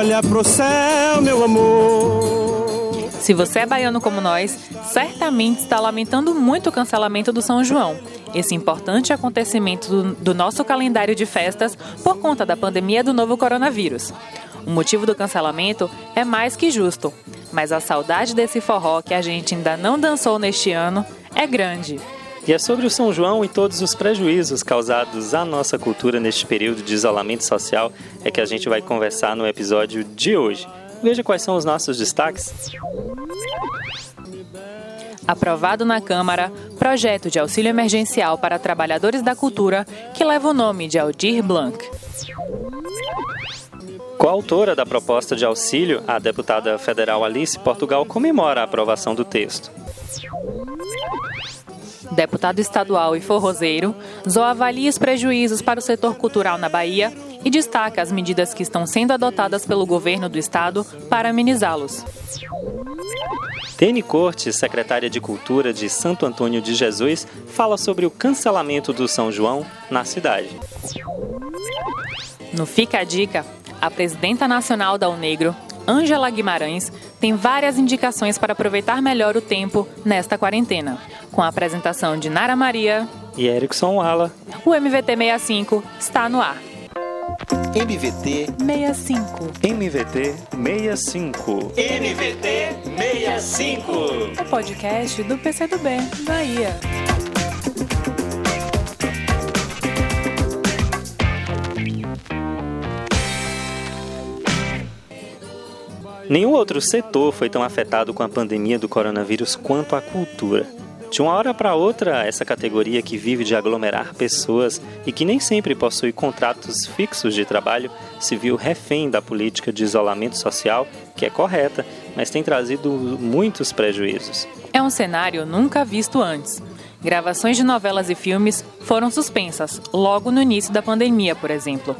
Olha pro céu, meu amor. Se você é baiano como nós, certamente está lamentando muito o cancelamento do São João, esse importante acontecimento do, do nosso calendário de festas por conta da pandemia do novo coronavírus. O motivo do cancelamento é mais que justo, mas a saudade desse forró que a gente ainda não dançou neste ano é grande. E é sobre o São João e todos os prejuízos causados à nossa cultura neste período de isolamento social é que a gente vai conversar no episódio de hoje. Veja quais são os nossos destaques. Aprovado na Câmara, projeto de auxílio emergencial para trabalhadores da cultura que leva o nome de Aldir Blanc. Coautora da proposta de auxílio, a deputada federal Alice Portugal comemora a aprovação do texto. Deputado estadual e forrozeiro, avalia os prejuízos para o setor cultural na Bahia e destaca as medidas que estão sendo adotadas pelo governo do estado para amenizá-los. Tene Cortes, secretária de Cultura de Santo Antônio de Jesus, fala sobre o cancelamento do São João na cidade. No Fica a Dica, a presidenta nacional da Unegro, Ângela Guimarães, tem várias indicações para aproveitar melhor o tempo nesta quarentena. Com a apresentação de Nara Maria e Erickson Wala, o MVT 65 está no ar. MVT 65. MVT 65. MVT 65. O podcast do PCdoB, Bahia. Nenhum outro setor foi tão afetado com a pandemia do coronavírus quanto a cultura. De uma hora para outra, essa categoria que vive de aglomerar pessoas e que nem sempre possui contratos fixos de trabalho se viu refém da política de isolamento social, que é correta, mas tem trazido muitos prejuízos. É um cenário nunca visto antes. Gravações de novelas e filmes foram suspensas, logo no início da pandemia, por exemplo.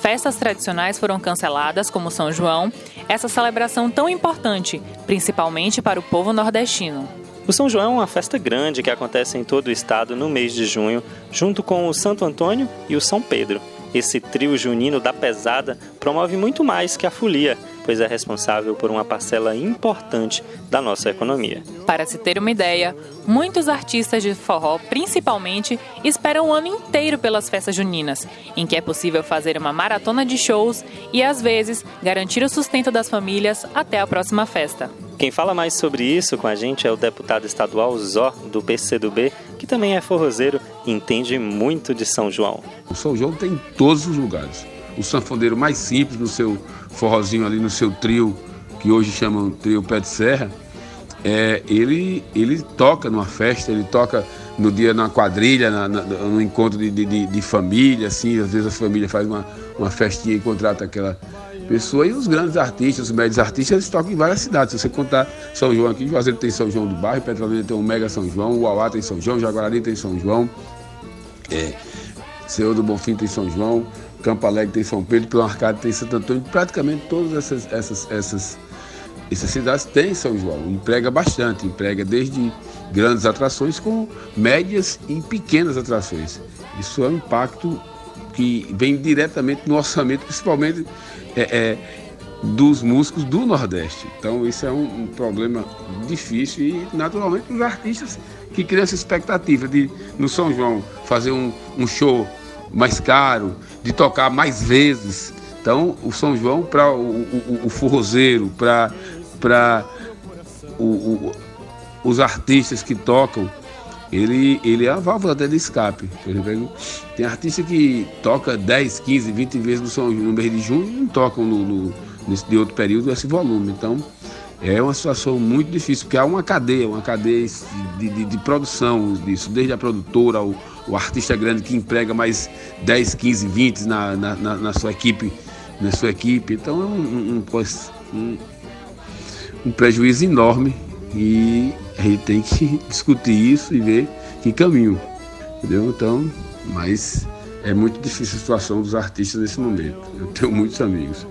Festas tradicionais foram canceladas, como São João, essa celebração tão importante, principalmente para o povo nordestino. O São João é uma festa grande que acontece em todo o estado no mês de junho, junto com o Santo Antônio e o São Pedro. Esse trio junino da pesada promove muito mais que a folia, pois é responsável por uma parcela importante da nossa economia. Para se ter uma ideia, muitos artistas de forró, principalmente, esperam o ano inteiro pelas festas juninas, em que é possível fazer uma maratona de shows e, às vezes, garantir o sustento das famílias até a próxima festa. Quem fala mais sobre isso com a gente é o deputado estadual Zó, do PCdoB, que também é forrozeiro e entende muito de São João. O São João tem em todos os lugares. O sanfoneiro mais simples, no seu forrozinho ali, no seu trio, que hoje chamam trio pé de serra, é, ele, ele toca numa festa, ele toca no dia na quadrilha, na, na, no encontro de, de, de, família, assim, às vezes a família faz uma, uma festinha e contrata aquela pessoa. E os grandes artistas, os médios artistas, eles tocam em várias cidades. Se você contar São João aqui, Juazeiro tem São João do Bairro, Petrolina tem o Mega São João, Uauá tem São João, Jaguarari tem São João, é, Senhor do Bonfim tem São João, Campo Alegre tem São Pedro, Pelo Arcado tem Santo Antônio, praticamente todas essas, essas, essas, essas cidades têm São João. Emprega bastante, emprega desde grandes atrações com médias e pequenas atrações. Isso é um impacto que vem diretamente no orçamento, principalmente é, é, dos músicos do Nordeste. Então isso é um, um, problema difícil e naturalmente os artistas que criam essa expectativa de no São João fazer um, um show mais caro, de tocar mais vezes. Então o São João para o, o, o forrozeiro, para os artistas que tocam ele, ele é a válvula até de escape. Tem artista que toca 10, 15, 20 vezes no, São, no mês de junho e não tocam no, no, nesse de outro período esse volume. Então, é uma situação muito difícil, porque há uma cadeia, uma cadeia de, de, de produção disso, desde a produtora, o, o, artista grande que emprega mais 10, 15, 20 na, na, na sua equipe. Na sua equipe. Então é um, um, um, um prejuízo enorme e a gente tem que discutir isso e ver que caminho. Entendeu? Então, mas é muito difícil a situação dos artistas nesse momento. Eu tenho muitos amigos.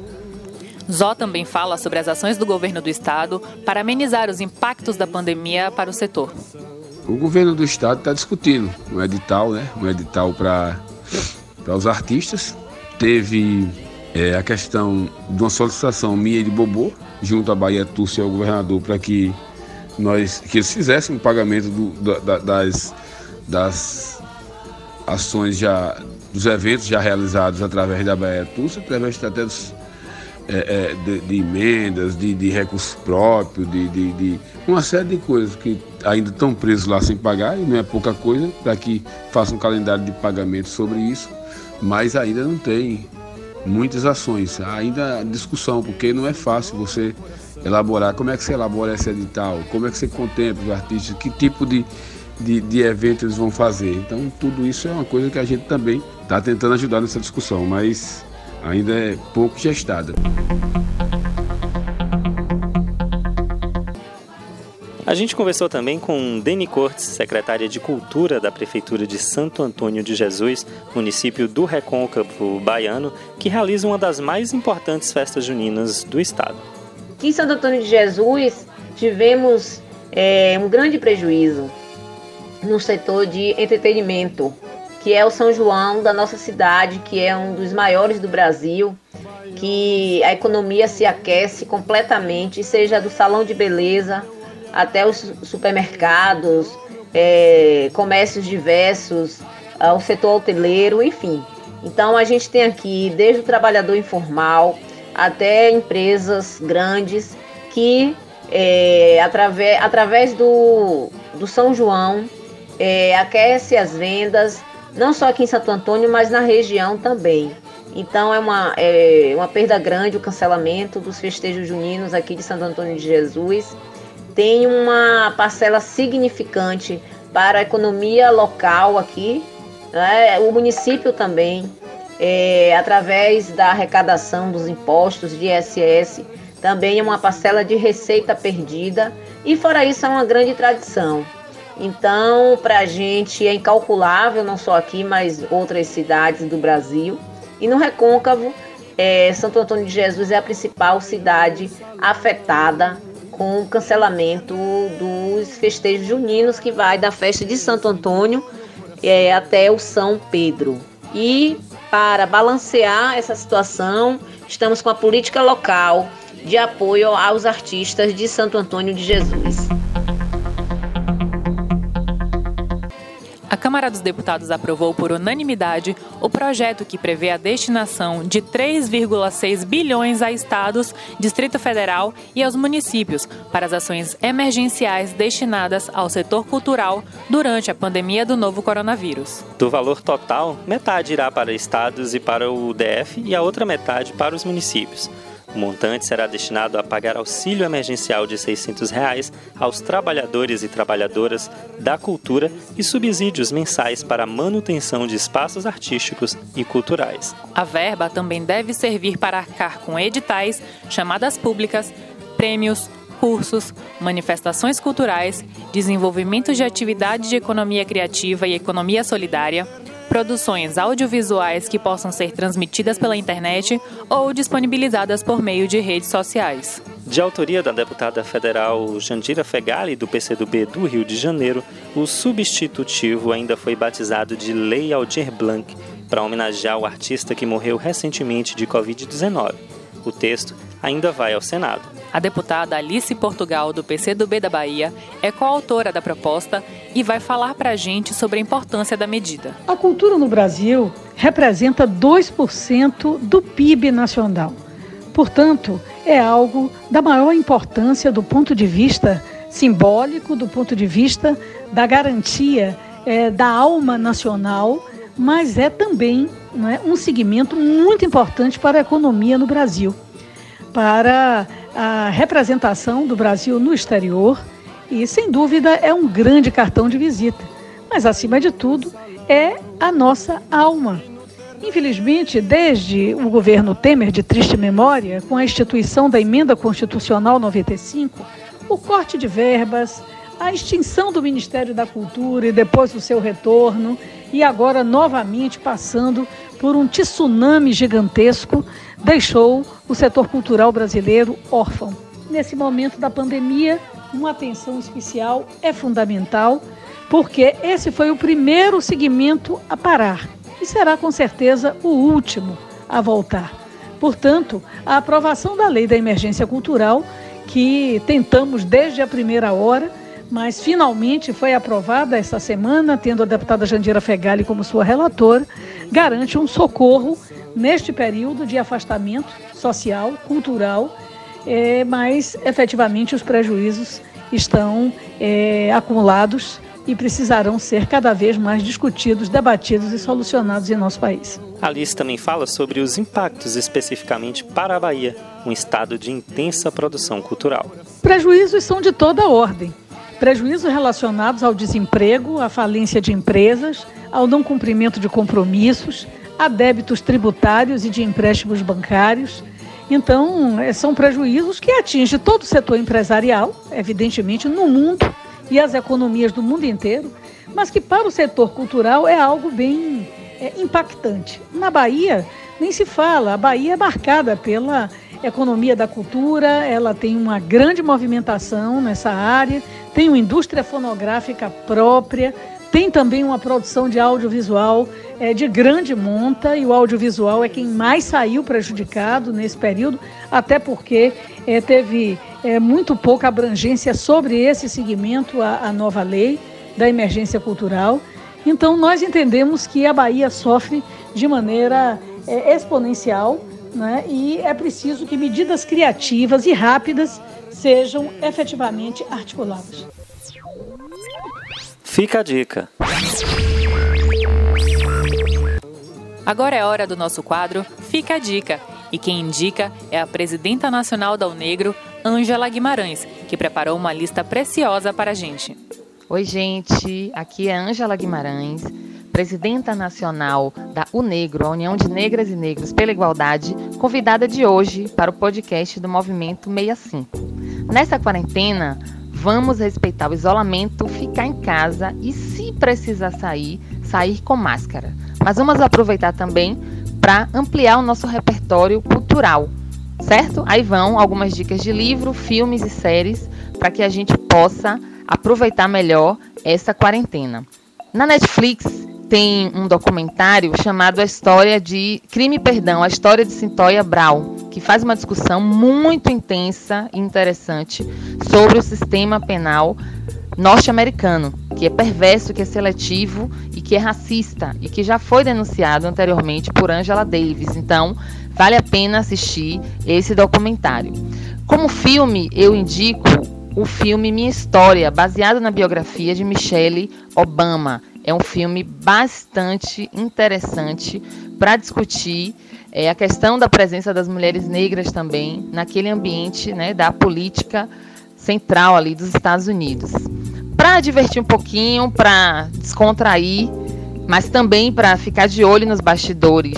Zó também fala sobre as ações do governo do estado para amenizar os impactos da pandemia para o setor. O governo do estado está discutindo um edital, né? Um edital para os artistas. Teve é, a questão de uma solicitação minha de Bobô, junto à Bahia Túrcia e ao governador, para que nós que eles fizessem o pagamento do, da, das, das ações já dos eventos já realizados através da Bahia Túrcia, através até dos, é, é, de, de, emendas, de, de recursos próprios, de, de, de, uma série de coisas que ainda estão presos lá sem pagar, e não é pouca coisa, para que faça um calendário de pagamento sobre isso, mas ainda não tem muitas ações, ainda discussão, porque não é fácil você elaborar, como é que você elabora esse edital, como é que você contempla os artistas, que tipo de, de, de evento eles vão fazer. Então tudo isso é uma coisa que a gente também está tentando ajudar nessa discussão, mas ainda é pouco gestada. A gente conversou também com Deni Cortes, secretária de Cultura da Prefeitura de Santo Antônio de Jesus, município do Recôncavo Baiano, que realiza uma das mais importantes festas juninas do estado. Aqui em Santo Antônio de Jesus tivemos é, um grande prejuízo no setor de entretenimento, que é o São João da nossa cidade, que é um dos maiores do Brasil, que a economia se aquece completamente, seja do salão de beleza até os supermercados, é, comércios diversos, o setor hoteleiro, enfim. Então a gente tem aqui desde o trabalhador informal até empresas grandes que é, através, através do, do São João é, aquece as vendas, não só aqui em Santo Antônio, mas na região também. Então é uma, é uma perda grande o cancelamento dos festejos juninos aqui de Santo Antônio de Jesus. Tem uma parcela significante para a economia local aqui, né? o município também, é, através da arrecadação dos impostos de ISS, também é uma parcela de receita perdida. E fora isso, é uma grande tradição. Então, para a gente é incalculável, não só aqui, mas outras cidades do Brasil. E no Recôncavo, é, Santo Antônio de Jesus é a principal cidade afetada com o cancelamento dos festejos juninos, que vai da festa de Santo Antônio é, até o São Pedro. E para balancear essa situação, estamos com a política local de apoio aos artistas de Santo Antônio de Jesus. Câmara dos Deputados aprovou por unanimidade o projeto que prevê a destinação de 3,6 bilhões a estados, Distrito Federal e aos municípios para as ações emergenciais destinadas ao setor cultural durante a pandemia do novo coronavírus. Do valor total, metade irá para estados e para o DF e a outra metade para os municípios. O montante será destinado a pagar auxílio emergencial de 600 reais aos trabalhadores e trabalhadoras da cultura e subsídios mensais para a manutenção de espaços artísticos e culturais. A verba também deve servir para arcar com editais, chamadas públicas, prêmios, cursos, manifestações culturais, desenvolvimento de atividades de economia criativa e economia solidária, produções audiovisuais que possam ser transmitidas pela internet ou disponibilizadas por meio de redes sociais. De autoria da deputada federal Jandira Fegali, do PCdoB do Rio de Janeiro, o substitutivo ainda foi batizado de Lei Aldir Blanc, para homenagear o artista que morreu recentemente de Covid-19. O texto ainda vai ao Senado. A deputada Alice Portugal, do PCdoB da Bahia, é coautora da proposta e vai falar para a gente sobre a importância da medida. A cultura no Brasil representa 2% do PIB nacional. Portanto, é algo da maior importância do ponto de vista simbólico, do ponto de vista da garantia é, da alma nacional, mas é também é, um segmento muito importante para a economia no Brasil, para a representação do Brasil no exterior e, sem dúvida, é um grande cartão de visita. Mas, acima de tudo, é a nossa alma. Infelizmente, desde o governo Temer, de triste memória, com a instituição da Emenda Constitucional 95, o corte de verbas, a extinção do Ministério da Cultura e depois o seu retorno, e agora novamente passando por um tsunami gigantesco, deixou o setor cultural brasileiro órfão. Nesse momento da pandemia, uma atenção especial é fundamental, porque esse foi o primeiro segmento a parar e será com certeza o último a voltar. Portanto, a aprovação da lei da emergência cultural, que tentamos desde a primeira hora, mas finalmente foi aprovada esta semana, tendo a deputada Jandira Fegali como sua relatora, garante um socorro neste período de afastamento social, cultural, é, mas efetivamente os prejuízos estão é, acumulados e precisarão ser cada vez mais discutidos, debatidos e solucionados em nosso país. Alice também fala sobre os impactos especificamente para a Bahia, um estado de intensa produção cultural. Prejuízos são de toda ordem. Prejuízos relacionados ao desemprego, à falência de empresas, ao não cumprimento de compromissos, a débitos tributários e de empréstimos bancários. Então, eh, são prejuízos que atingem todo o setor empresarial, evidentemente, no mundo e as economias do mundo inteiro, mas que para o setor cultural é algo bem é, impactante. Na Bahia, nem se fala, a Bahia é marcada pela economia da cultura, ela tem uma grande movimentação nessa área, tem uma indústria fonográfica própria, tem também uma produção de audiovisual é, de grande monta e o audiovisual é quem mais saiu prejudicado nesse período, até porque é, teve é, muito pouca abrangência sobre esse segmento a, a nova lei da emergência cultural. Então, nós entendemos que a Bahia sofre de maneira é, exponencial né, e é preciso que medidas criativas e rápidas sejam efetivamente articuladas. Fica a dica. Agora é hora do nosso quadro Fica a Dica. E quem indica é a presidenta nacional da Unegro, Ângela Guimarães, que preparou uma lista preciosa para a gente. Oi, gente. Aqui é Ângela Guimarães, presidenta nacional da UNEGRO, a União de Negras e Negros pela Igualdade, convidada de hoje para o podcast do Movimento 65. Nessa quarentena, Vamos respeitar o isolamento, ficar em casa e, se precisar sair, sair com máscara. Mas vamos aproveitar também para ampliar o nosso repertório cultural, certo? Aí vão algumas dicas de livro, filmes e séries para que a gente possa aproveitar melhor essa quarentena. Na Netflix tem um documentário chamado A História de Crime Perdão, a história de Cintoia Brau, que faz uma discussão muito intensa e interessante sobre o sistema penal norte-americano, que é perverso, que é seletivo e que é racista e que já foi denunciado anteriormente por Angela Davis. Então, vale a pena assistir esse documentário. Como filme, eu indico o filme Minha História, baseado na biografia de Michelle Obama. É um filme bastante interessante para discutir é, a questão da presença das mulheres negras também naquele ambiente né, da política central ali dos Estados Unidos. Para divertir um pouquinho, para descontrair, mas também para ficar de olho nos bastidores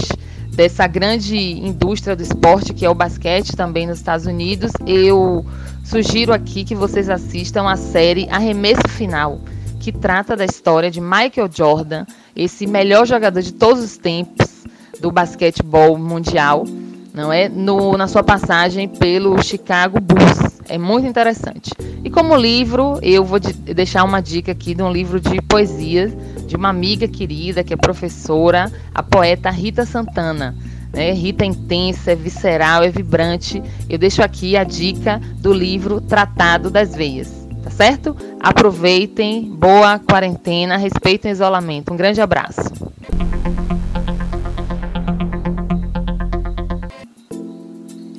dessa grande indústria do esporte que é o basquete também nos Estados Unidos, eu sugiro aqui que vocês assistam a série Arremesso Final que trata da história de Michael Jordan, esse melhor jogador de todos os tempos do basquetebol mundial, não é? No, na sua passagem pelo Chicago Bulls. É muito interessante. E como livro, eu vou de, deixar uma dica aqui de um livro de poesia de uma amiga querida, que é professora, a poeta Rita Santana. Né? Rita é intensa, é visceral, é vibrante. Eu deixo aqui a dica do livro Tratado das Veias tá certo? Aproveitem, boa quarentena, respeitem o isolamento. Um grande abraço.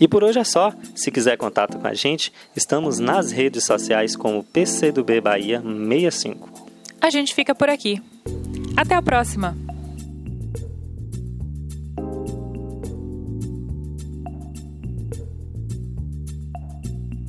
E por hoje é só. Se quiser contato com a gente, estamos nas redes sociais como PC do B Bahia 65. A gente fica por aqui. Até a próxima!